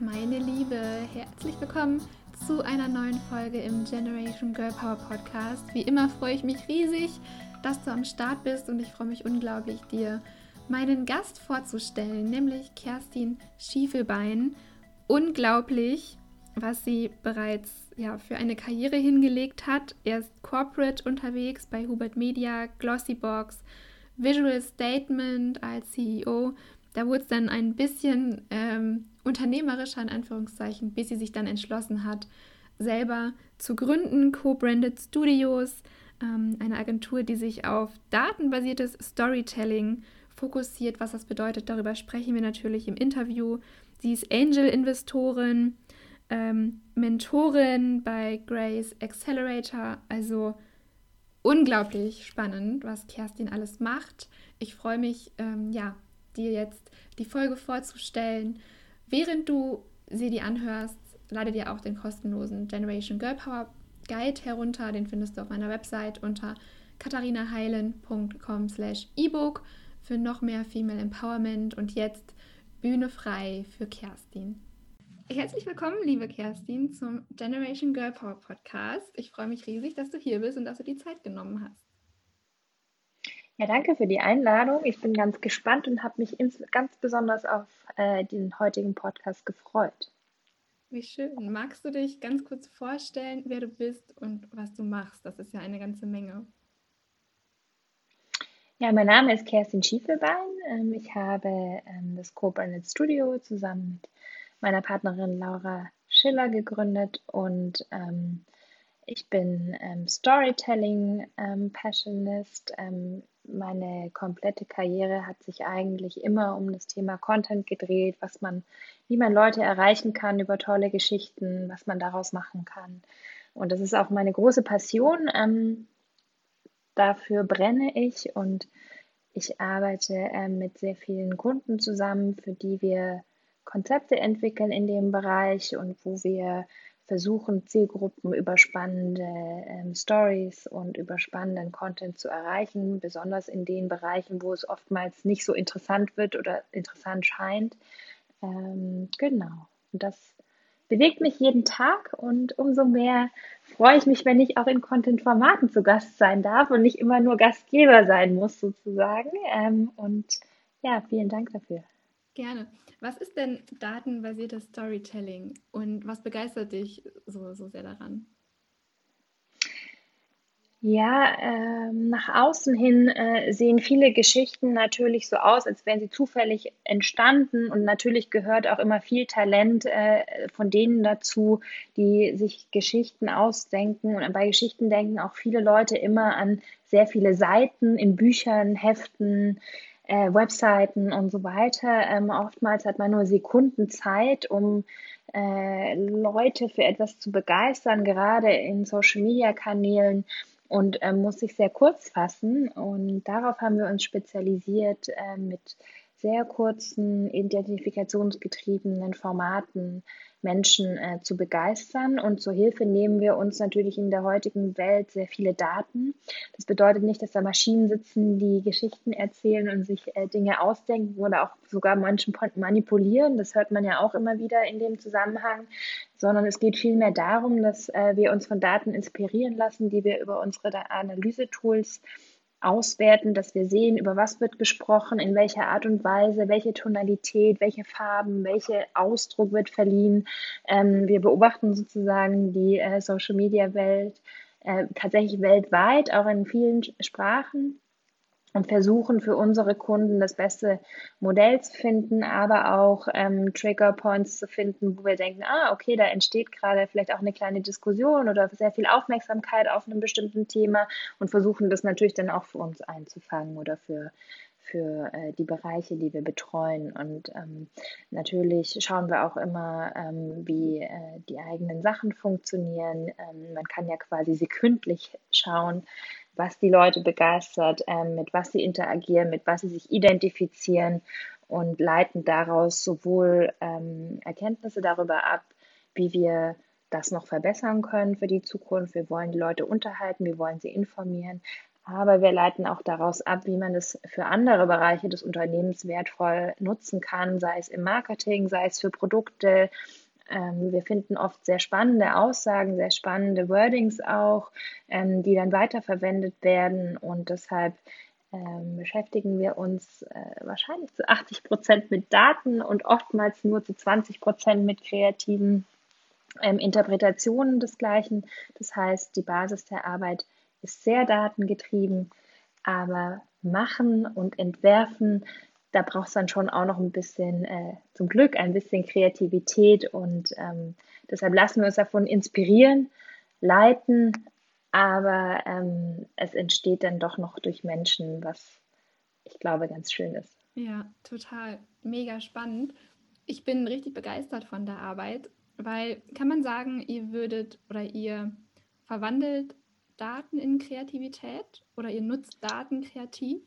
Meine Liebe, herzlich willkommen zu einer neuen Folge im Generation Girl Power Podcast. Wie immer freue ich mich riesig, dass du am Start bist und ich freue mich unglaublich, dir meinen Gast vorzustellen, nämlich Kerstin Schiefelbein. Unglaublich, was sie bereits ja, für eine Karriere hingelegt hat. Er ist corporate unterwegs bei Hubert Media, Glossybox, Visual Statement als CEO. Da wurde es dann ein bisschen ähm, unternehmerischer in Anführungszeichen, bis sie sich dann entschlossen hat, selber zu gründen, Co-Branded Studios, ähm, eine Agentur, die sich auf datenbasiertes Storytelling fokussiert. Was das bedeutet, darüber sprechen wir natürlich im Interview. Sie ist Angel-Investorin, ähm, Mentorin bei Grace Accelerator, also unglaublich spannend, was Kerstin alles macht. Ich freue mich, ähm, ja, dir jetzt die Folge vorzustellen. Während du sie dir anhörst, lade dir auch den kostenlosen Generation Girl Power Guide herunter. Den findest du auf meiner Website unter katharinaheilen.com slash ebook für noch mehr Female Empowerment und jetzt Bühne frei für Kerstin. Herzlich willkommen, liebe Kerstin, zum Generation Girl Power Podcast. Ich freue mich riesig, dass du hier bist und dass du die Zeit genommen hast. Ja, danke für die Einladung. Ich bin ganz gespannt und habe mich ganz besonders auf äh, den heutigen Podcast gefreut. Wie schön. Magst du dich ganz kurz vorstellen, wer du bist und was du machst? Das ist ja eine ganze Menge. Ja, mein Name ist Kerstin Schiefelbein. Ähm, ich habe ähm, das Co-Branded Studio zusammen mit meiner Partnerin Laura Schiller gegründet und ähm, ich bin Storytelling Passionist. Meine komplette Karriere hat sich eigentlich immer um das Thema Content gedreht, was man, wie man Leute erreichen kann über tolle Geschichten, was man daraus machen kann. Und das ist auch meine große Passion. Ähm, dafür brenne ich und ich arbeite äh, mit sehr vielen Kunden zusammen, für die wir Konzepte entwickeln in dem Bereich und wo wir versuchen, Zielgruppen über spannende ähm, Stories und über spannenden Content zu erreichen, besonders in den Bereichen, wo es oftmals nicht so interessant wird oder interessant scheint. Ähm, genau. Und das bewegt mich jeden Tag und umso mehr freue ich mich, wenn ich auch in Content-Formaten zu Gast sein darf und nicht immer nur Gastgeber sein muss, sozusagen. Ähm, und ja, vielen Dank dafür. Gerne. Was ist denn datenbasiertes Storytelling und was begeistert dich so, so sehr daran? Ja, ähm, nach außen hin äh, sehen viele Geschichten natürlich so aus, als wären sie zufällig entstanden. Und natürlich gehört auch immer viel Talent äh, von denen dazu, die sich Geschichten ausdenken. Und bei Geschichten denken auch viele Leute immer an sehr viele Seiten in Büchern, Heften, äh, Webseiten und so weiter. Ähm, oftmals hat man nur Sekunden Zeit, um äh, Leute für etwas zu begeistern, gerade in Social-Media-Kanälen und ähm, muss sich sehr kurz fassen. Und darauf haben wir uns spezialisiert äh, mit sehr kurzen, identifikationsgetriebenen Formaten Menschen äh, zu begeistern. Und zur Hilfe nehmen wir uns natürlich in der heutigen Welt sehr viele Daten. Das bedeutet nicht, dass da Maschinen sitzen, die Geschichten erzählen und sich äh, Dinge ausdenken oder auch sogar manchen manipulieren. Das hört man ja auch immer wieder in dem Zusammenhang, sondern es geht vielmehr darum, dass äh, wir uns von Daten inspirieren lassen, die wir über unsere Analysetools auswerten, dass wir sehen, über was wird gesprochen, in welcher Art und Weise, welche Tonalität, welche Farben, welcher Ausdruck wird verliehen. Ähm, wir beobachten sozusagen die äh, Social-Media-Welt äh, tatsächlich weltweit, auch in vielen Sprachen und versuchen für unsere Kunden das beste Modell zu finden, aber auch ähm, Trigger Points zu finden, wo wir denken, ah, okay, da entsteht gerade vielleicht auch eine kleine Diskussion oder sehr viel Aufmerksamkeit auf einem bestimmten Thema und versuchen das natürlich dann auch für uns einzufangen oder für für äh, die Bereiche, die wir betreuen. Und ähm, natürlich schauen wir auch immer, ähm, wie äh, die eigenen Sachen funktionieren. Ähm, man kann ja quasi sekündlich schauen, was die Leute begeistert, ähm, mit was sie interagieren, mit was sie sich identifizieren und leiten daraus sowohl ähm, Erkenntnisse darüber ab, wie wir das noch verbessern können für die Zukunft. Wir wollen die Leute unterhalten, wir wollen sie informieren, Aber wir leiten auch daraus ab, wie man es für andere Bereiche des Unternehmens wertvoll nutzen kann, sei es im Marketing, sei es für Produkte. Ähm, wir finden oft sehr spannende Aussagen, sehr spannende Wordings auch, ähm, die dann weiterverwendet werden. Und deshalb ähm, beschäftigen wir uns äh, wahrscheinlich zu 80 Prozent mit Daten und oftmals nur zu 20 Prozent mit kreativen ähm, Interpretationen des Gleichen. Das heißt, die Basis der Arbeit ist sehr datengetrieben, aber machen und entwerfen, da braucht es dann schon auch noch ein bisschen, äh, zum Glück, ein bisschen Kreativität und ähm, deshalb lassen wir uns davon inspirieren, leiten, aber ähm, es entsteht dann doch noch durch Menschen, was ich glaube ganz schön ist. Ja, total. Mega spannend. Ich bin richtig begeistert von der Arbeit, weil kann man sagen, ihr würdet oder ihr verwandelt Daten in Kreativität oder ihr nutzt Daten kreativ?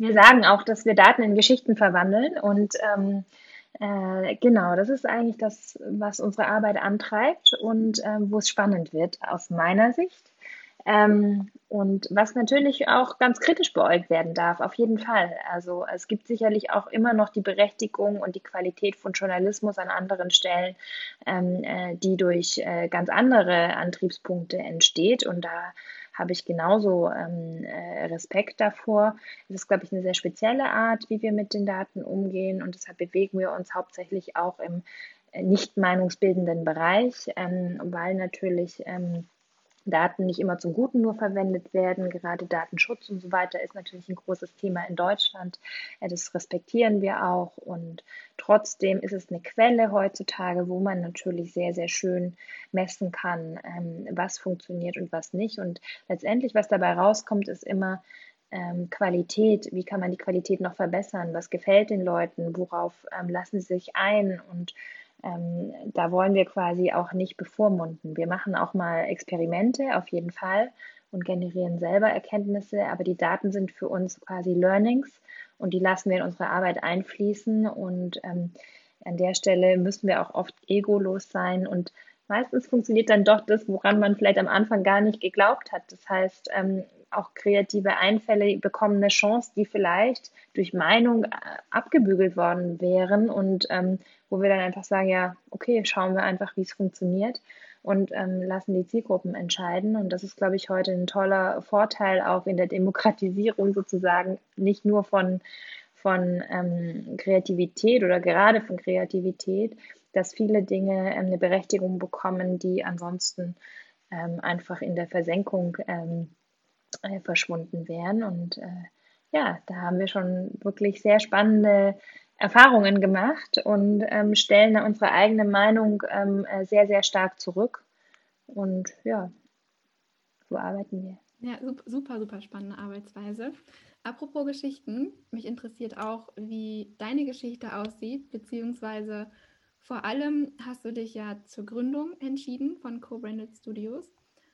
Wir sagen auch, dass wir Daten in Geschichten verwandeln und ähm, äh, genau, das ist eigentlich das, was unsere Arbeit antreibt und äh, wo es spannend wird aus meiner Sicht. Ähm, und was natürlich auch ganz kritisch beäugt werden darf, auf jeden Fall. Also es gibt sicherlich auch immer noch die Berechtigung und die Qualität von Journalismus an anderen Stellen, ähm, äh, die durch äh, ganz andere Antriebspunkte entsteht. Und da habe ich genauso ähm, äh, Respekt davor. Es ist, glaube ich, eine sehr spezielle Art, wie wir mit den Daten umgehen. Und deshalb bewegen wir uns hauptsächlich auch im äh, nicht meinungsbildenden Bereich, ähm, weil natürlich ähm, Daten nicht immer zum Guten nur verwendet werden. Gerade Datenschutz und so weiter ist natürlich ein großes Thema in Deutschland. Das respektieren wir auch. Und trotzdem ist es eine Quelle heutzutage, wo man natürlich sehr, sehr schön messen kann, ähm, was funktioniert und was nicht. Und letztendlich, was dabei rauskommt, ist immer, ähm, Qualität, wie kann man die Qualität noch verbessern, was gefällt den Leuten, worauf ähm, lassen sie sich ein und ähm, da wollen wir quasi auch nicht bevormunden. Wir machen auch mal Experimente, auf jeden Fall, und generieren selber Erkenntnisse, aber die Daten sind für uns quasi Learnings und die lassen wir in unsere Arbeit einfließen. Und ähm, an der Stelle müssen wir auch oft egolos sein und meistens funktioniert dann doch das, woran man vielleicht am Anfang gar nicht geglaubt hat. Das heißt, ähm, auch kreative Einfälle bekommen eine Chance, die vielleicht durch Meinung äh, abgebügelt worden wären und ähm, wo wir dann einfach sagen, ja, okay, schauen wir einfach, wie es funktioniert und ähm, lassen die Zielgruppen entscheiden. Und das ist, glaube ich, heute ein toller Vorteil auch in der Demokratisierung sozusagen, nicht nur von, von ähm, Kreativität oder gerade von Kreativität, dass viele Dinge ähm, eine Berechtigung bekommen, die ansonsten ähm, einfach in der Versenkung ähm, äh, verschwunden wären. Und äh, ja, da haben wir schon wirklich sehr spannende Erfahrungen gemacht und ähm, stellen da unsere eigene Meinung ähm, äh, sehr, sehr stark zurück. Und ja, so arbeiten wir. Ja, super, super spannende Arbeitsweise. Apropos Geschichten, mich interessiert auch, wie deine Geschichte aussieht, beziehungsweise vor allem hast du dich ja zur Gründung entschieden von Co-Branded Studios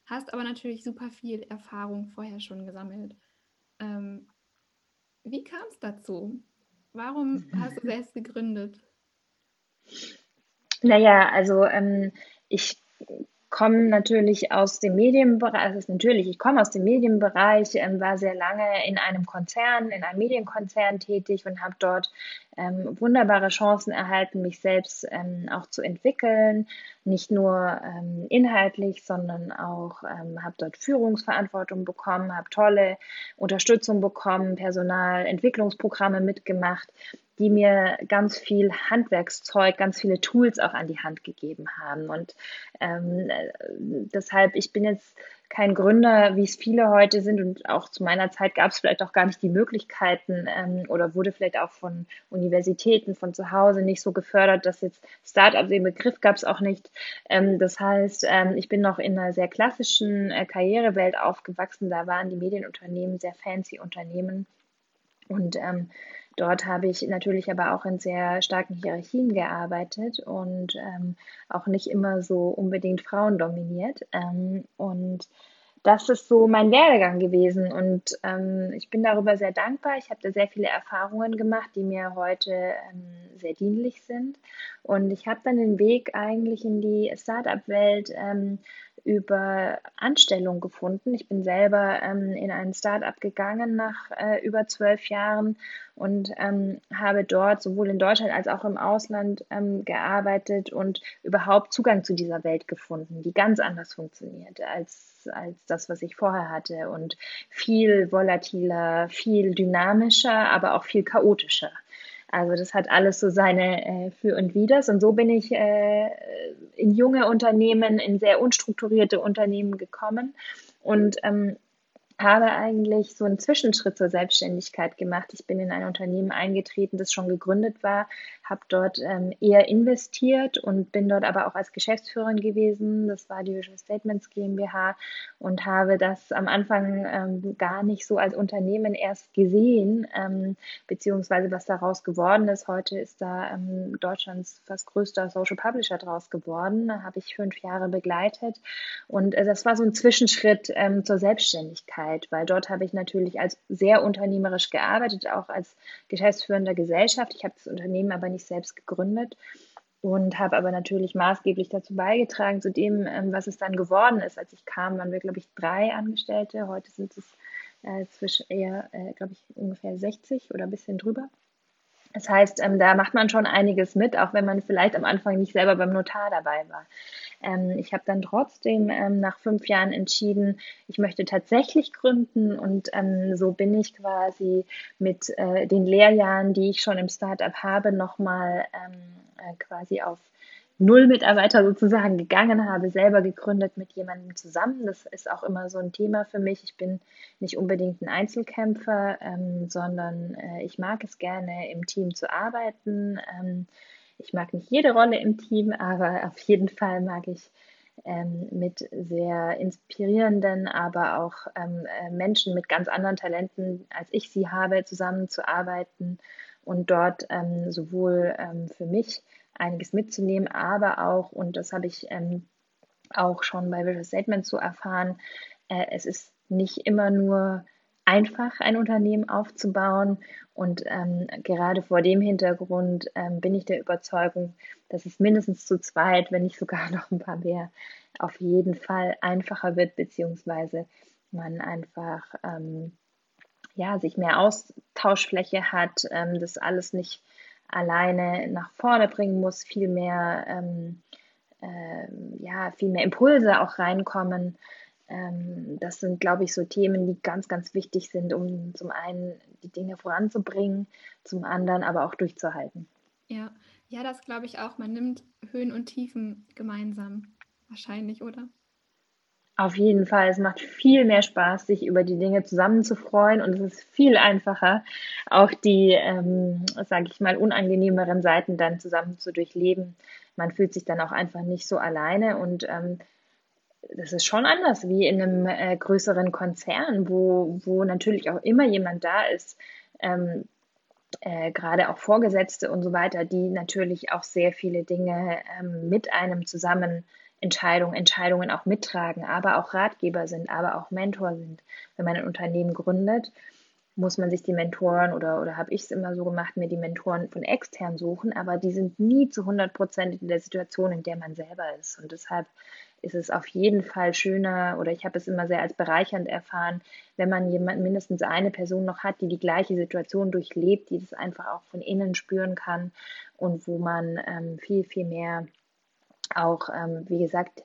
hast aber natürlich super viel Erfahrung vorher schon gesammelt. Ähm, wie kam es dazu? Warum hast du selbst gegründet? Naja, also ähm, ich komme natürlich aus dem Medienbereich, also ist natürlich, ich komme aus dem Medienbereich, ähm, war sehr lange in einem Konzern, in einem Medienkonzern tätig und habe dort ähm, wunderbare Chancen erhalten, mich selbst ähm, auch zu entwickeln, nicht nur ähm, inhaltlich, sondern auch ähm, habe dort Führungsverantwortung bekommen, habe tolle Unterstützung bekommen, Personalentwicklungsprogramme mitgemacht die mir ganz viel Handwerkszeug, ganz viele Tools auch an die Hand gegeben haben. Und ähm, deshalb, ich bin jetzt kein Gründer, wie es viele heute sind. Und auch zu meiner Zeit gab es vielleicht auch gar nicht die Möglichkeiten ähm, oder wurde vielleicht auch von Universitäten, von zu Hause nicht so gefördert, dass jetzt Startup, den Begriff gab es auch nicht. Ähm, das heißt, ähm, ich bin noch in einer sehr klassischen äh, Karrierewelt aufgewachsen. Da waren die Medienunternehmen sehr fancy Unternehmen. Und ähm, Dort habe ich natürlich aber auch in sehr starken Hierarchien gearbeitet und ähm, auch nicht immer so unbedingt Frauen dominiert. Ähm, und das ist so mein Werdegang gewesen und ähm, ich bin darüber sehr dankbar. Ich habe da sehr viele Erfahrungen gemacht, die mir heute ähm, sehr dienlich sind. Und ich habe dann den Weg eigentlich in die Startup-Welt ähm, über Anstellung gefunden. Ich bin selber ähm, in ein Startup gegangen nach äh, über zwölf Jahren und ähm, habe dort sowohl in Deutschland als auch im Ausland ähm, gearbeitet und überhaupt Zugang zu dieser Welt gefunden, die ganz anders funktioniert als, als das, was ich vorher hatte und viel volatiler, viel dynamischer, aber auch viel chaotischer. Also das hat alles so seine äh, Für und Widers. Und so bin ich äh, in junge Unternehmen, in sehr unstrukturierte Unternehmen gekommen und ähm, habe eigentlich so einen Zwischenschritt zur Selbstständigkeit gemacht. Ich bin in ein Unternehmen eingetreten, das schon gegründet war, habe dort ähm, eher investiert und bin dort aber auch als Geschäftsführerin gewesen. Das war die Visual Statements GmbH und habe das am Anfang ähm, gar nicht so als Unternehmen erst gesehen, ähm, beziehungsweise was daraus geworden ist. Heute ist da ähm, Deutschlands fast größter Social Publisher draus geworden. Da habe ich fünf Jahre begleitet und äh, das war so ein Zwischenschritt ähm, zur Selbstständigkeit, weil dort habe ich natürlich als sehr unternehmerisch gearbeitet, auch als geschäftsführender Gesellschaft. Ich habe das Unternehmen aber nicht nicht selbst gegründet und habe aber natürlich maßgeblich dazu beigetragen, zu dem, ähm, was es dann geworden ist. Als ich kam, waren wir, glaube ich, drei Angestellte. Heute sind es äh, zwischen eher, äh, glaube ich, ungefähr 60 oder ein bisschen drüber. Das heißt, ähm, da macht man schon einiges mit, auch wenn man vielleicht am Anfang nicht selber beim Notar dabei war. Ähm, ich habe dann trotzdem ähm, nach fünf Jahren entschieden, ich möchte tatsächlich gründen und ähm, so bin ich quasi mit äh, den Lehrjahren, die ich schon im Startup habe, nochmal ähm, äh, quasi auf null Mitarbeiter sozusagen gegangen, habe selber gegründet mit jemandem zusammen. Das ist auch immer so ein Thema für mich. Ich bin nicht unbedingt ein Einzelkämpfer, ähm, sondern äh, ich mag es gerne, im Team zu arbeiten. Ähm, ich mag nicht jede Rolle im Team, aber auf jeden Fall mag ich ähm, mit sehr inspirierenden, aber auch ähm, äh, Menschen mit ganz anderen Talenten, als ich sie habe, zusammenzuarbeiten und dort ähm, sowohl ähm, für mich einiges mitzunehmen, aber auch, und das habe ich ähm, auch schon bei Visual Statement zu erfahren, äh, es ist nicht immer nur einfach, ein Unternehmen aufzubauen. Und ähm, gerade vor dem Hintergrund ähm, bin ich der Überzeugung, dass es mindestens zu zweit, wenn nicht sogar noch ein paar mehr, auf jeden Fall einfacher wird, beziehungsweise man einfach ähm, ja, sich mehr Austauschfläche hat, ähm, das alles nicht alleine nach vorne bringen muss, viel mehr, ähm, äh, ja, viel mehr Impulse auch reinkommen ähm, das sind, glaube ich, so Themen, die ganz, ganz wichtig sind, um zum einen die Dinge voranzubringen, zum anderen aber auch durchzuhalten. Ja, ja, das glaube ich auch. Man nimmt Höhen und Tiefen gemeinsam. Wahrscheinlich, oder? Auf jeden Fall. Es macht viel mehr Spaß, sich über die Dinge zusammenzufreuen und es ist viel einfacher, auch die, ähm, sage ich mal, unangenehmeren Seiten dann zusammen zu durchleben. Man fühlt sich dann auch einfach nicht so alleine und ähm, das ist schon anders wie in einem äh, größeren Konzern, wo, wo natürlich auch immer jemand da ist, ähm, äh, gerade auch Vorgesetzte und so weiter, die natürlich auch sehr viele Dinge ähm, mit einem zusammen Entscheidungen, Entscheidungen auch mittragen, aber auch Ratgeber sind, aber auch Mentor sind. Wenn man ein Unternehmen gründet, muss man sich die Mentoren oder, oder habe ich es immer so gemacht, mir die Mentoren von extern suchen, aber die sind nie zu 100 Prozent in der Situation, in der man selber ist. Und deshalb ist es auf jeden Fall schöner oder ich habe es immer sehr als bereichernd erfahren, wenn man jemand, mindestens eine Person noch hat, die die gleiche Situation durchlebt, die das einfach auch von innen spüren kann und wo man ähm, viel, viel mehr auch, ähm, wie gesagt,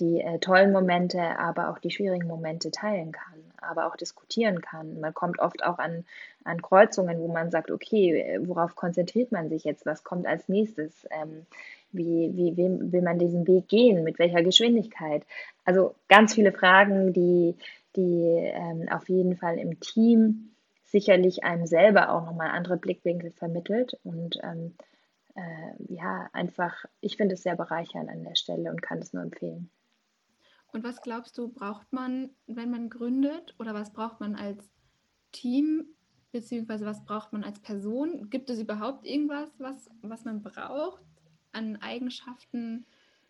die äh, tollen Momente, aber auch die schwierigen Momente teilen kann, aber auch diskutieren kann. Man kommt oft auch an, an Kreuzungen, wo man sagt, okay, worauf konzentriert man sich jetzt? Was kommt als nächstes? Ähm, wie, wie, wie will man diesen Weg gehen? Mit welcher Geschwindigkeit? Also ganz viele Fragen, die, die ähm, auf jeden Fall im Team sicherlich einem selber auch nochmal andere Blickwinkel vermittelt und ähm, äh, ja, einfach, ich finde es sehr bereichernd an der Stelle und kann es nur empfehlen. Und was glaubst du, braucht man, wenn man gründet oder was braucht man als Team, beziehungsweise was braucht man als Person? Gibt es überhaupt irgendwas, was, was man braucht an Eigenschaften,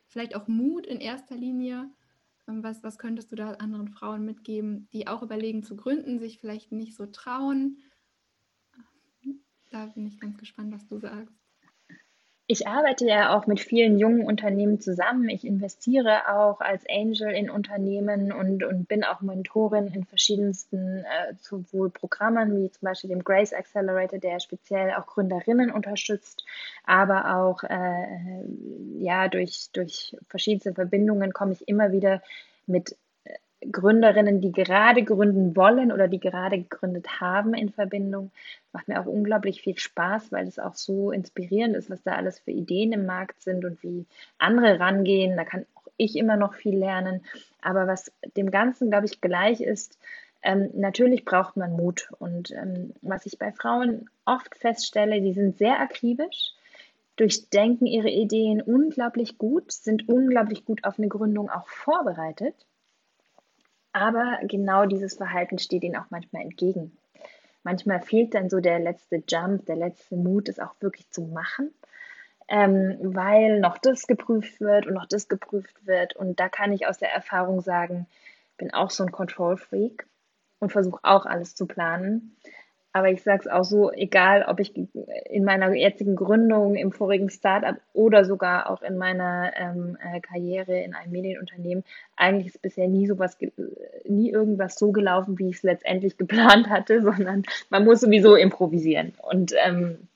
vielleicht auch Mut in erster Linie? Ähm, was, was könntest du da anderen Frauen mitgeben, die auch überlegen zu gründen, sich vielleicht nicht so trauen? Da bin ich ganz gespannt, was du sagst. Ich arbeite ja auch mit vielen jungen Unternehmen zusammen. Ich investiere auch als Angel in Unternehmen und, und bin auch Mentorin in verschiedensten äh, sowohl Programmen wie zum Beispiel dem Grace Accelerator, der speziell auch Gründerinnen unterstützt, aber auch äh, ja durch, durch verschiedenste Verbindungen komme ich immer wieder mit Gründerinnen, die gerade gründen wollen oder die gerade gegründet haben in Verbindung. Macht mir auch unglaublich viel Spaß, weil es auch so inspirierend ist, was da alles für Ideen im Markt sind und wie andere rangehen. Da kann auch ich immer noch viel lernen. Aber was dem Ganzen, glaube ich, gleich ist, ähm, natürlich braucht man Mut. Und ähm, was ich bei Frauen oft feststelle, die sind sehr akribisch, durchdenken ihre Ideen unglaublich gut, sind unglaublich gut auf eine Gründung auch vorbereitet aber genau dieses Verhalten steht ihnen auch manchmal entgegen. Manchmal fehlt dann so der letzte Jump, der letzte Mut, es auch wirklich zu machen, ähm, weil noch das geprüft wird und noch das geprüft wird. Und da kann ich aus der Erfahrung sagen, bin auch so ein Control Freak und versuche auch alles zu planen. Aber ich sage es auch so, egal ob ich in meiner jetzigen Gründung, im vorigen Startup oder sogar auch in meiner ähm, äh, Karriere in einem Medienunternehmen, eigentlich ist bisher nie sowas, nie irgendwas so gelaufen, wie ich es letztendlich geplant hatte, sondern man muss sowieso improvisieren. Und ähm,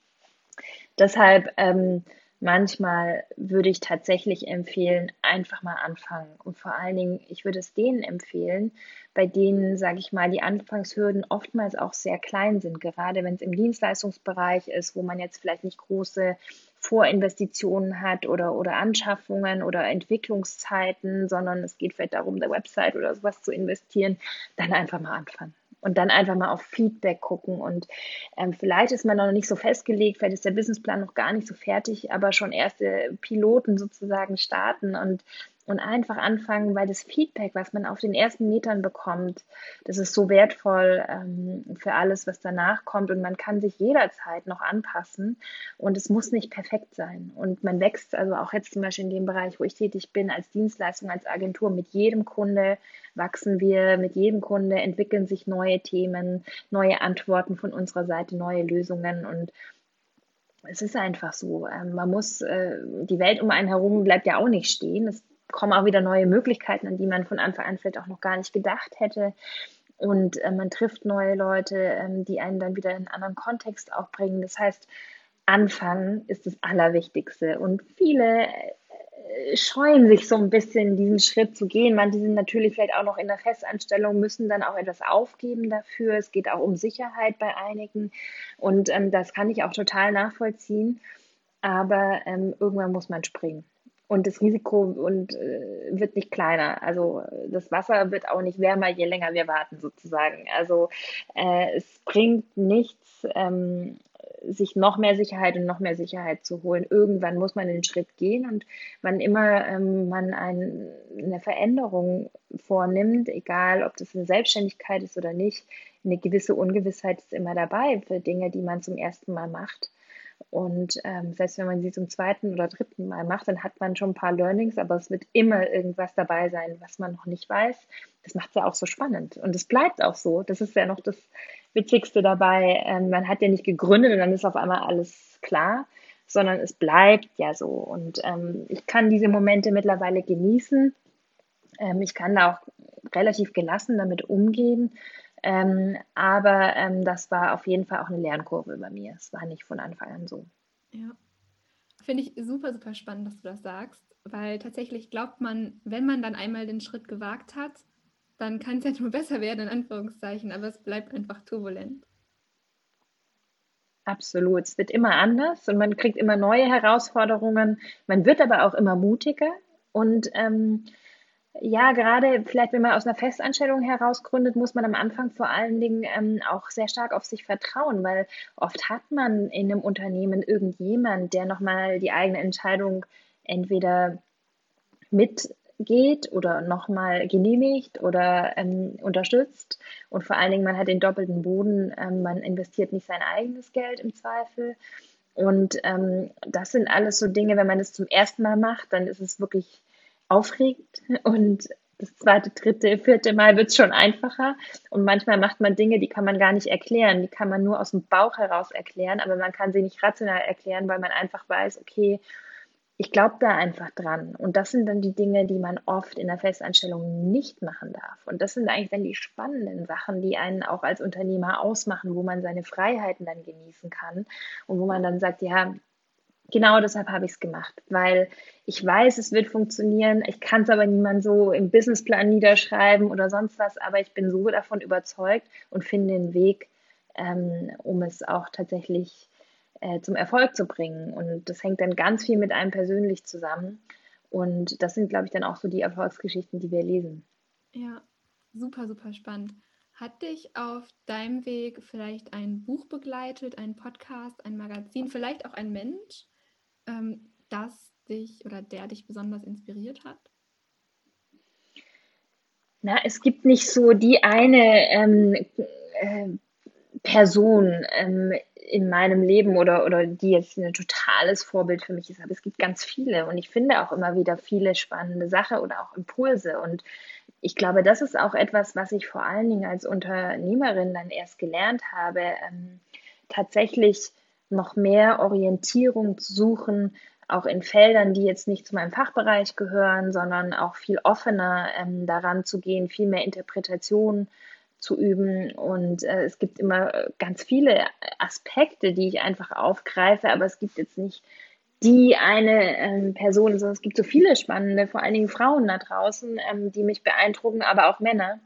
deshalb ähm, manchmal würde ich tatsächlich empfehlen, einfach mal anfangen. Und vor allen Dingen, ich würde es denen empfehlen, bei denen, sage ich mal, die Anfangshürden oftmals auch sehr klein sind, gerade wenn es im Dienstleistungsbereich ist, wo man jetzt vielleicht nicht große Vorinvestitionen hat oder, oder Anschaffungen oder Entwicklungszeiten, sondern es geht vielleicht darum, der Website oder sowas zu investieren, dann einfach mal anfangen und dann einfach mal auf Feedback gucken. Und ähm, vielleicht ist man noch nicht so festgelegt, vielleicht ist der Businessplan noch gar nicht so fertig, aber schon erste Piloten sozusagen starten und und einfach anfangen, weil das Feedback, was man auf den ersten Metern bekommt, das ist so wertvoll ähm, für alles, was danach kommt und man kann sich jederzeit noch anpassen und es muss nicht perfekt sein und man wächst also auch jetzt zum Beispiel in dem Bereich, wo ich tätig bin, als Dienstleistung, als Agentur, mit jedem Kunde wachsen wir, mit jedem Kunde entwickeln sich neue Themen, neue Antworten von unserer Seite, neue Lösungen und es ist einfach so. Ähm, man muss, äh, die Welt um einen herum bleibt ja auch nicht stehen. Es kommen auch wieder neue Möglichkeiten, an die man von Anfang an vielleicht auch noch gar nicht gedacht hätte. Und äh, man trifft neue Leute, ähm, die einen dann wieder in einen anderen Kontext auch bringen. Das heißt, anfangen ist das Allerwichtigste. Und viele äh, scheuen sich so ein bisschen, diesen Schritt zu gehen. Manche sind natürlich vielleicht auch noch in der Festanstellung, müssen dann auch etwas aufgeben dafür. Es geht auch um Sicherheit bei einigen. Und ähm, das kann ich auch total nachvollziehen. Aber ähm, irgendwann muss man springen und das Risiko und, äh, wird nicht kleiner. Also das Wasser wird auch nicht wärmer, je länger wir warten sozusagen. Also äh, es bringt nichts, ähm, sich noch mehr Sicherheit und noch mehr Sicherheit zu holen. Irgendwann muss man den Schritt gehen und wann immer ähm, man ein, eine Veränderung vornimmt, egal ob das eine Selbstständigkeit ist oder nicht, eine gewisse Ungewissheit ist immer dabei für Dinge, die man zum ersten Mal macht. Und ähm, selbst wenn man sie zum zweiten oder dritten Mal macht, dann hat man schon ein paar Learnings, aber es wird immer irgendwas dabei sein, was man noch nicht weiß. Das macht es ja auch so spannend. Und es bleibt auch so. Das ist ja noch das Witzigste dabei. Ähm, man hat ja nicht gegründet und dann ist auf einmal alles klar, sondern es bleibt ja so. Und ähm, ich kann diese Momente mittlerweile genießen. Ähm, ich kann da auch relativ gelassen damit umgehen ähm, aber ähm, das war auf jeden Fall auch eine Lernkurve bei mir. Es war nicht von Anfang an so. Ja. Finde ich super, super spannend, dass du das sagst, weil tatsächlich glaubt man, wenn man dann einmal den Schritt gewagt hat, dann kann es ja nur besser werden, in Anführungszeichen, aber es bleibt einfach turbulent. Absolut. Es wird immer anders und man kriegt immer neue Herausforderungen. Man wird aber auch immer mutiger und ähm, ja, gerade vielleicht, wenn man aus einer Festanstellung heraus gründet, muss man am Anfang vor allen Dingen ähm, auch sehr stark auf sich vertrauen, weil oft hat man in einem Unternehmen irgendjemand, der nochmal die eigene Entscheidung entweder mitgeht oder nochmal genehmigt oder ähm, unterstützt. Und vor allen Dingen, man hat den doppelten Boden, ähm, man investiert nicht sein eigenes Geld im Zweifel. Und ähm, das sind alles so Dinge, wenn man das zum ersten Mal macht, dann ist es wirklich aufregend und das zweite, dritte, vierte Mal wird es schon einfacher. Und manchmal macht man Dinge, die kann man gar nicht erklären. Die kann man nur aus dem Bauch heraus erklären, aber man kann sie nicht rational erklären, weil man einfach weiß, okay, ich glaube da einfach dran. Und das sind dann die Dinge, die man oft in der Festanstellung nicht machen darf. Und das sind eigentlich dann die spannenden Sachen, die einen auch als Unternehmer ausmachen, wo man seine Freiheiten dann genießen kann und wo man dann sagt, ja, genau deshalb habe ich es gemacht, weil ich weiß, es wird funktionieren. Ich kann es aber niemand so im Businessplan niederschreiben oder sonst was, aber ich bin so davon überzeugt und finde den Weg, ähm, um es auch tatsächlich äh, zum Erfolg zu bringen. Und das hängt dann ganz viel mit einem persönlich zusammen. Und das sind, glaube ich, dann auch so die Erfolgsgeschichten, die wir lesen. Ja, super, super spannend. Hat dich auf deinem Weg vielleicht ein Buch begleitet, ein Podcast, ein Magazin, vielleicht auch ein Mensch, ähm, das dich oder der dich besonders inspiriert hat? Na, es gibt nicht so die eine ähm, äh, Person ähm, in meinem Leben oder, oder die jetzt ein totales Vorbild für mich ist, aber es gibt ganz viele und ich finde auch immer wieder viele spannende Sachen oder auch Impulse und ich glaube, das ist auch etwas, was ich vor allen Dingen als Unternehmerin dann erst gelernt habe, ähm, tatsächlich noch mehr Orientierung zu suchen, auch in Feldern, die jetzt nicht zu meinem Fachbereich gehören, sondern auch viel offener ähm, daran zu gehen, viel mehr Interpretation zu üben. Und äh, es gibt immer ganz viele Aspekte, die ich einfach aufgreife, aber es gibt jetzt nicht die eine ähm, Person, sondern es gibt so viele spannende, vor allen Dingen Frauen da draußen, ähm, die mich beeindrucken, aber auch Männer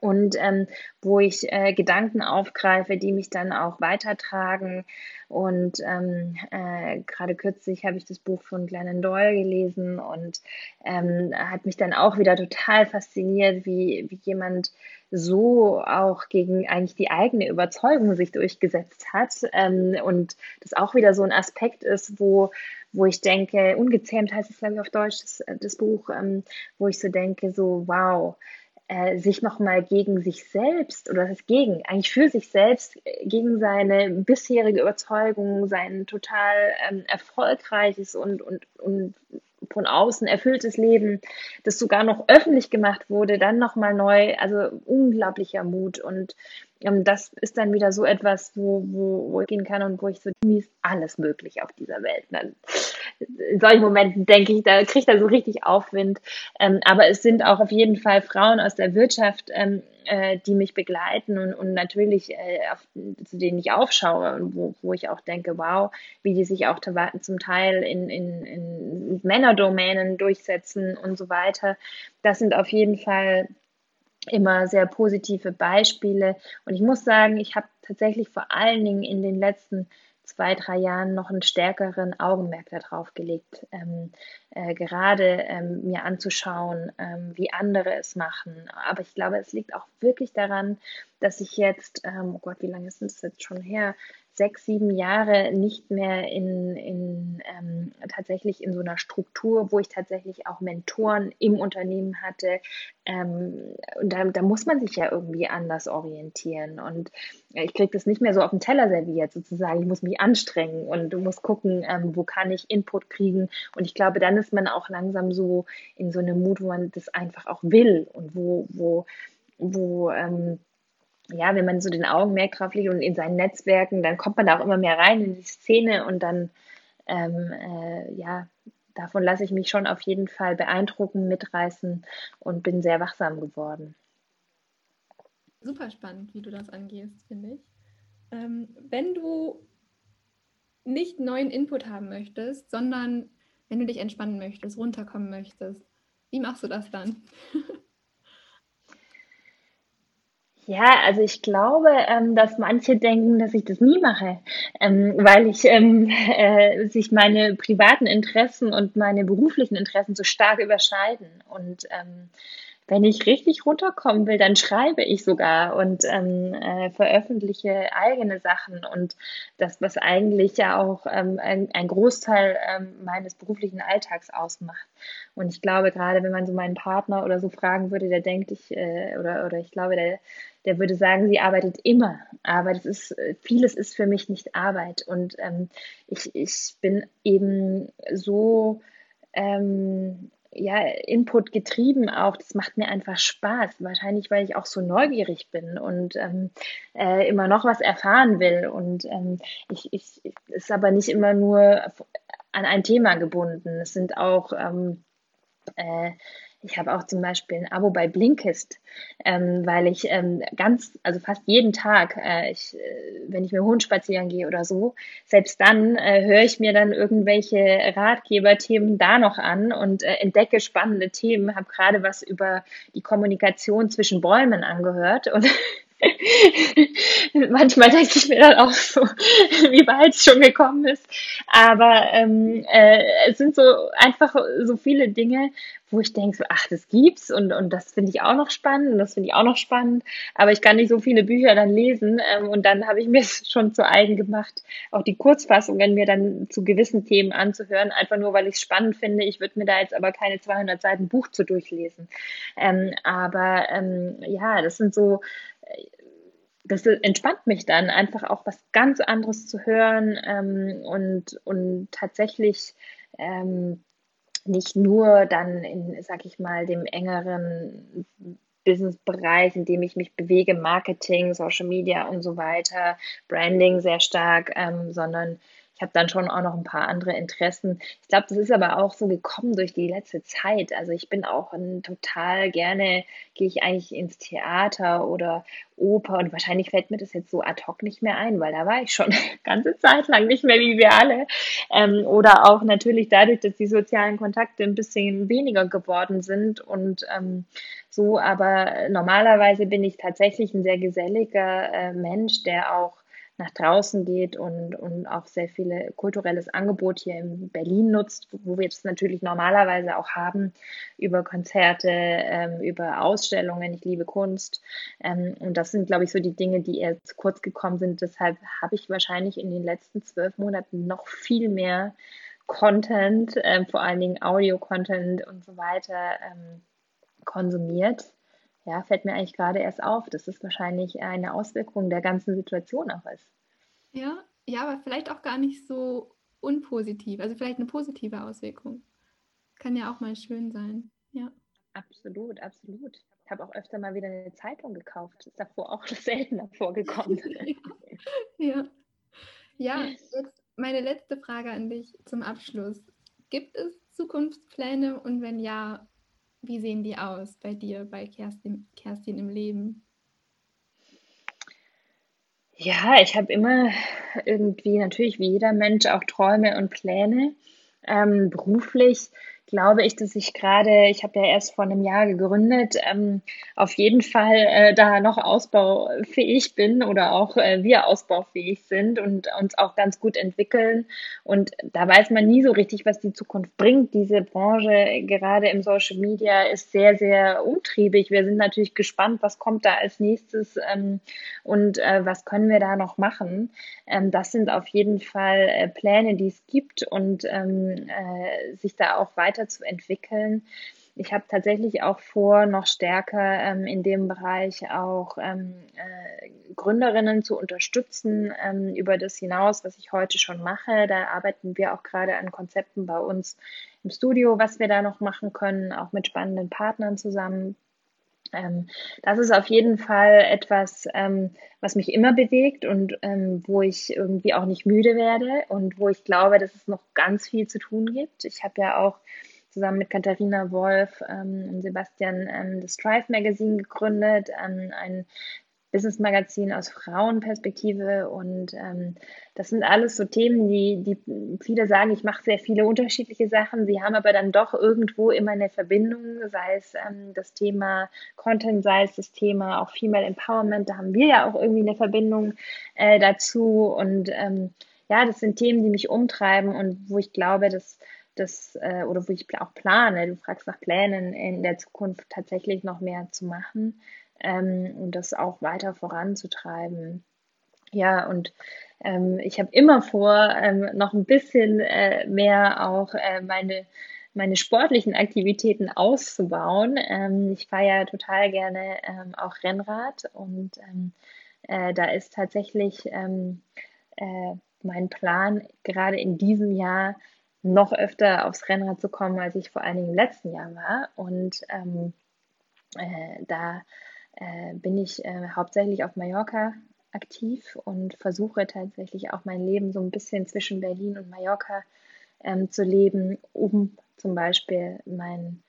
und ähm, wo ich äh, Gedanken aufgreife, die mich dann auch weitertragen. Und ähm, äh, gerade kürzlich habe ich das Buch von Glennon Doyle gelesen und ähm, hat mich dann auch wieder total fasziniert, wie, wie jemand so auch gegen eigentlich die eigene Überzeugung sich durchgesetzt hat. Ähm, und das auch wieder so ein Aspekt ist, wo, wo ich denke, ungezähmt heißt es, glaube ich, auf Deutsch, das, das Buch, ähm, wo ich so denke, so, wow, äh, sich nochmal gegen sich selbst oder das gegen, eigentlich für sich selbst, äh, gegen seine bisherige Überzeugung, sein total ähm, erfolgreiches und, und, und von außen erfülltes Leben, das sogar noch öffentlich gemacht wurde, dann nochmal neu, also unglaublicher Mut und ähm, das ist dann wieder so etwas, wo, wo, wo ich gehen kann und wo ich so, wie ist alles möglich auf dieser Welt. Dann, in solchen Momenten denke ich, da kriegt er so richtig Aufwind. Ähm, aber es sind auch auf jeden Fall Frauen aus der Wirtschaft, ähm, äh, die mich begleiten und, und natürlich äh, auf, zu denen ich aufschaue und wo, wo ich auch denke, wow, wie die sich auch zum Teil in, in, in Männerdomänen durchsetzen und so weiter. Das sind auf jeden Fall immer sehr positive Beispiele. Und ich muss sagen, ich habe tatsächlich vor allen Dingen in den letzten zwei, drei Jahren noch einen stärkeren Augenmerk darauf gelegt, ähm, äh, gerade ähm, mir anzuschauen, ähm, wie andere es machen. Aber ich glaube, es liegt auch wirklich daran, dass ich jetzt, ähm, oh Gott, wie lange ist es jetzt schon her? Sechs, sieben Jahre nicht mehr in, in ähm, tatsächlich in so einer Struktur, wo ich tatsächlich auch Mentoren im Unternehmen hatte. Ähm, und da, da muss man sich ja irgendwie anders orientieren. Und ich kriege das nicht mehr so auf den Teller serviert, sozusagen. Ich muss mich anstrengen und du musst gucken, ähm, wo kann ich Input kriegen. Und ich glaube, dann ist man auch langsam so in so einem Mut, wo man das einfach auch will und wo, wo, wo ähm, ja, wenn man so den Augenmerk drauf legt und in seinen Netzwerken, dann kommt man da auch immer mehr rein in die Szene und dann, ähm, äh, ja, davon lasse ich mich schon auf jeden Fall beeindrucken, mitreißen und bin sehr wachsam geworden. Super spannend, wie du das angehst, finde ich. Ähm, wenn du nicht neuen Input haben möchtest, sondern wenn du dich entspannen möchtest, runterkommen möchtest, wie machst du das dann? Ja, also ich glaube, ähm, dass manche denken, dass ich das nie mache, ähm, weil ich ähm, äh, sich meine privaten Interessen und meine beruflichen Interessen so stark überschneiden. Und ähm, wenn ich richtig runterkommen will, dann schreibe ich sogar und ähm, äh, veröffentliche eigene Sachen und das, was eigentlich ja auch ähm, ein, ein Großteil ähm, meines beruflichen Alltags ausmacht. Und ich glaube, gerade wenn man so meinen Partner oder so fragen würde, der denkt ich, äh, oder, oder ich glaube, der, der würde sagen, sie arbeitet immer. Aber das ist, vieles ist für mich nicht Arbeit. Und ähm, ich, ich bin eben so ähm, ja, Input getrieben auch. Das macht mir einfach Spaß. Wahrscheinlich, weil ich auch so neugierig bin und ähm, äh, immer noch was erfahren will. Und ähm, ich, ich, ist aber nicht immer nur an ein Thema gebunden. Es sind auch ähm, äh, ich habe auch zum Beispiel ein Abo bei Blinkist, ähm, weil ich ähm, ganz, also fast jeden Tag, äh, ich, äh, wenn ich mit dem Hund spazieren gehe oder so, selbst dann äh, höre ich mir dann irgendwelche Ratgeberthemen da noch an und äh, entdecke spannende Themen. Habe gerade was über die Kommunikation zwischen Bäumen angehört und Manchmal denke ich mir dann auch so, wie weit es schon gekommen ist. Aber ähm, äh, es sind so einfach so viele Dinge, wo ich denke, so, ach, das gibt's und, und das finde ich auch noch spannend und das finde ich auch noch spannend. Aber ich kann nicht so viele Bücher dann lesen ähm, und dann habe ich mir es schon zu eigen gemacht, auch die Kurzfassungen mir dann zu gewissen Themen anzuhören, einfach nur, weil ich es spannend finde. Ich würde mir da jetzt aber keine 200 Seiten Buch zu durchlesen. Ähm, aber ähm, ja, das sind so das entspannt mich dann, einfach auch was ganz anderes zu hören ähm, und, und tatsächlich ähm, nicht nur dann in, sag ich mal, dem engeren Businessbereich, in dem ich mich bewege, Marketing, Social Media und so weiter, Branding sehr stark, ähm, sondern ich habe dann schon auch noch ein paar andere Interessen. Ich glaube, das ist aber auch so gekommen durch die letzte Zeit. Also ich bin auch ein, total gerne, gehe ich eigentlich ins Theater oder Oper und wahrscheinlich fällt mir das jetzt so ad hoc nicht mehr ein, weil da war ich schon ganze Zeit lang nicht mehr wie wir alle. Ähm, oder auch natürlich dadurch, dass die sozialen Kontakte ein bisschen weniger geworden sind und ähm, so, aber normalerweise bin ich tatsächlich ein sehr geselliger äh, Mensch, der auch nach draußen geht und, und auch sehr viele kulturelles Angebot hier in Berlin nutzt, wo wir es natürlich normalerweise auch haben, über Konzerte, ähm, über Ausstellungen. Ich liebe Kunst. Ähm, und das sind, glaube ich, so die Dinge, die eher zu kurz gekommen sind. Deshalb habe ich wahrscheinlich in den letzten zwölf Monaten noch viel mehr Content, ähm, vor allen Dingen Audio-Content und so weiter ähm, konsumiert ja, fällt mir eigentlich gerade erst auf, dass es wahrscheinlich eine Auswirkung der ganzen Situation auch ist. Ja, ja, aber vielleicht auch gar nicht so unpositiv, also vielleicht eine positive Auswirkung. Kann ja auch mal schön sein, ja. Absolut, absolut. Ich habe auch öfter mal wieder eine Zeitung gekauft. Ist davor auch seltener vorgekommen. ja. ja, jetzt meine letzte Frage an dich zum Abschluss. Gibt es Zukunftspläne und wenn ja, wie sehen die aus bei dir, bei Kerstin, Kerstin im Leben? Ja, ich habe immer irgendwie natürlich wie jeder Mensch auch Träume und Pläne. Ähm, beruflich glaube ich, dass ich gerade, ich habe ja erst vor einem Jahr gegründet, ähm, auf jeden Fall äh, da noch ausbaufähig bin oder auch äh, wir ausbaufähig sind und uns auch ganz gut entwickeln. Und da weiß man nie so richtig, was die Zukunft bringt. Diese Branche, gerade im Social Media, ist sehr, sehr umtriebig. Wir sind natürlich gespannt, was kommt da als nächstes ähm, und äh, was können wir da noch machen. Ähm, das sind auf jeden Fall äh, Pläne, die es gibt und ähm, äh, sich da auch weiter weiterzuentwickeln. Ich habe tatsächlich auch vor, noch stärker ähm, in dem Bereich auch ähm, äh, Gründerinnen zu unterstützen ähm, über das hinaus, was ich heute schon mache. Da arbeiten wir auch gerade an Konzepten bei uns im Studio, was wir da noch machen können, auch mit spannenden Partnern zusammen. Ähm, das ist auf jeden Fall etwas, ähm, was mich immer bewegt und ähm, wo ich irgendwie auch nicht müde werde und wo ich glaube, dass es noch ganz viel zu tun gibt. Ich habe ja auch zusammen mit Katharina Wolf ähm, und Sebastian ähm, das Strive Magazine gegründet, ähm, ein Business Magazin aus Frauenperspektive und ähm, das sind alles so Themen, die, die viele sagen, ich mache sehr viele unterschiedliche Sachen, sie haben aber dann doch irgendwo immer eine Verbindung, sei es ähm, das Thema Content, sei es das Thema auch Female Empowerment, da haben wir ja auch irgendwie eine Verbindung äh, dazu. Und ähm, ja, das sind Themen, die mich umtreiben und wo ich glaube, dass das äh, oder wo ich auch plane, du fragst nach Plänen in der Zukunft tatsächlich noch mehr zu machen ähm, und das auch weiter voranzutreiben. Ja, und ähm, ich habe immer vor, ähm, noch ein bisschen äh, mehr auch äh, meine meine sportlichen Aktivitäten auszubauen. Ähm, ich fahre ja total gerne ähm, auch Rennrad und ähm, äh, da ist tatsächlich ähm, äh, mein Plan, gerade in diesem Jahr noch öfter aufs Rennrad zu kommen, als ich vor allen Dingen im letzten Jahr war. Und ähm, äh, da äh, bin ich äh, hauptsächlich auf Mallorca aktiv und versuche tatsächlich auch mein Leben so ein bisschen zwischen Berlin und Mallorca ähm, zu leben, um zum Beispiel meinen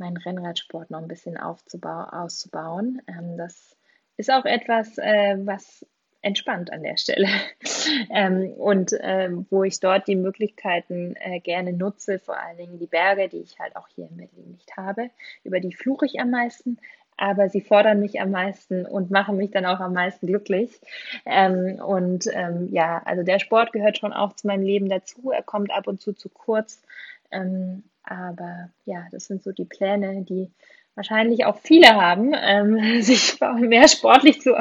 mein Rennradsport noch ein bisschen auszubauen. Ähm, das ist auch etwas, äh, was entspannt an der Stelle. ähm, und ähm, wo ich dort die Möglichkeiten äh, gerne nutze, vor allen Dingen die Berge, die ich halt auch hier in Berlin nicht habe. Über die fluche ich am meisten, aber sie fordern mich am meisten und machen mich dann auch am meisten glücklich. Ähm, und ähm, ja, also der Sport gehört schon auch zu meinem Leben dazu. Er kommt ab und zu zu kurz. Ähm, aber ja, das sind so die Pläne, die wahrscheinlich auch viele haben, ähm, sich mehr sportlich zu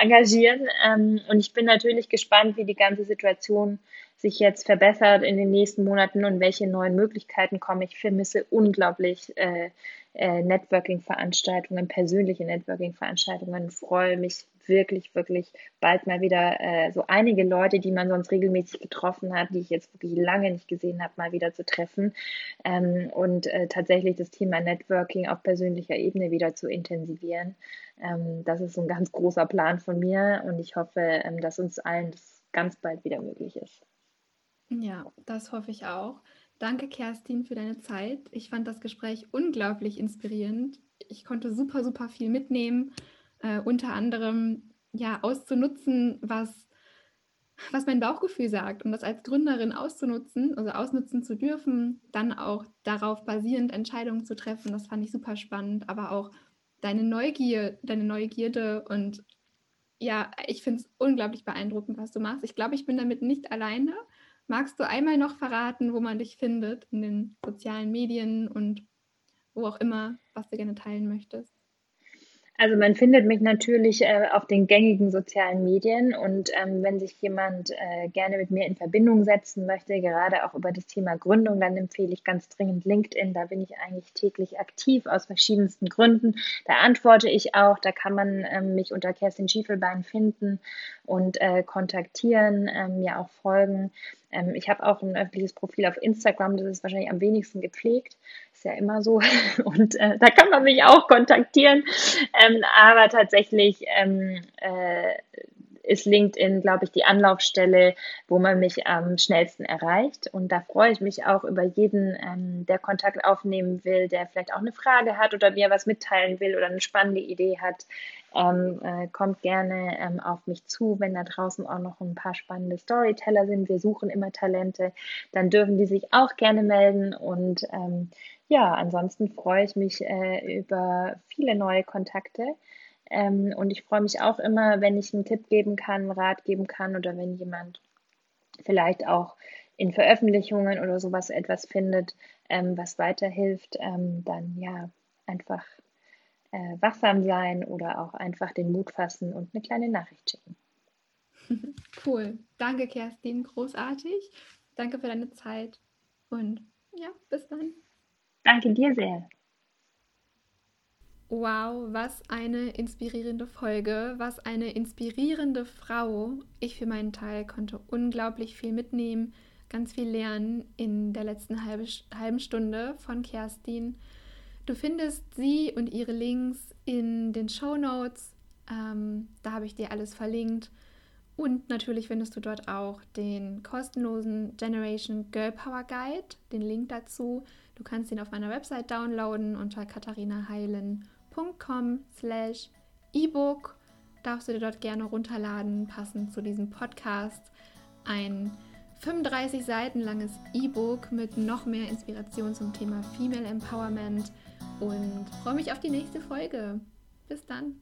engagieren. Ähm, und ich bin natürlich gespannt, wie die ganze Situation sich jetzt verbessert in den nächsten Monaten und welche neuen Möglichkeiten kommen. Ich vermisse unglaublich äh, äh, Networking-Veranstaltungen, persönliche Networking-Veranstaltungen. Freue mich wirklich, wirklich bald mal wieder äh, so einige Leute, die man sonst regelmäßig getroffen hat, die ich jetzt wirklich lange nicht gesehen habe, mal wieder zu treffen ähm, und äh, tatsächlich das Thema Networking auf persönlicher Ebene wieder zu intensivieren. Ähm, das ist so ein ganz großer Plan von mir und ich hoffe, ähm, dass uns allen das ganz bald wieder möglich ist. Ja, das hoffe ich auch. Danke, Kerstin, für deine Zeit. Ich fand das Gespräch unglaublich inspirierend. Ich konnte super, super viel mitnehmen. Äh, unter anderem ja auszunutzen, was, was mein Bauchgefühl sagt und das als Gründerin auszunutzen, also ausnutzen zu dürfen, dann auch darauf basierend Entscheidungen zu treffen. Das fand ich super spannend, aber auch deine Neugier, deine Neugierde und ja, ich finde es unglaublich beeindruckend, was du machst. Ich glaube, ich bin damit nicht alleine. Magst du einmal noch verraten, wo man dich findet in den sozialen Medien und wo auch immer, was du gerne teilen möchtest? Also man findet mich natürlich äh, auf den gängigen sozialen Medien und ähm, wenn sich jemand äh, gerne mit mir in Verbindung setzen möchte, gerade auch über das Thema Gründung, dann empfehle ich ganz dringend LinkedIn. Da bin ich eigentlich täglich aktiv aus verschiedensten Gründen. Da antworte ich auch. Da kann man ähm, mich unter Kerstin Schiefelbein finden und äh, kontaktieren, ähm, mir auch folgen. Ähm, ich habe auch ein öffentliches Profil auf Instagram, das ist wahrscheinlich am wenigsten gepflegt. Ist ja immer so. Und äh, da kann man mich auch kontaktieren. Ähm, aber tatsächlich ähm, äh, ist LinkedIn, glaube ich, die Anlaufstelle, wo man mich am schnellsten erreicht. Und da freue ich mich auch über jeden, ähm, der Kontakt aufnehmen will, der vielleicht auch eine Frage hat oder mir was mitteilen will oder eine spannende Idee hat. Ähm, äh, kommt gerne ähm, auf mich zu, wenn da draußen auch noch ein paar spannende Storyteller sind. Wir suchen immer Talente, dann dürfen die sich auch gerne melden. Und ähm, ja, ansonsten freue ich mich äh, über viele neue Kontakte. Ähm, und ich freue mich auch immer, wenn ich einen Tipp geben kann, einen Rat geben kann oder wenn jemand vielleicht auch in Veröffentlichungen oder sowas etwas findet, ähm, was weiterhilft, ähm, dann ja einfach äh, wachsam sein oder auch einfach den Mut fassen und eine kleine Nachricht schicken. Cool. Danke, Kerstin. Großartig. Danke für deine Zeit. Und ja, bis dann. Danke dir sehr. Wow, was eine inspirierende Folge, was eine inspirierende Frau. Ich für meinen Teil konnte unglaublich viel mitnehmen, ganz viel lernen in der letzten halbe, halben Stunde von Kerstin. Du findest sie und ihre Links in den Show Notes. Ähm, da habe ich dir alles verlinkt. Und natürlich findest du dort auch den kostenlosen Generation Girl Power Guide, den Link dazu. Du kannst ihn auf meiner Website downloaden unter katharinaheilen.com www.ebook.com slash ebook darfst du dir dort gerne runterladen, passend zu diesem Podcast. Ein 35 Seiten langes E-Book mit noch mehr Inspiration zum Thema Female Empowerment und freue mich auf die nächste Folge. Bis dann.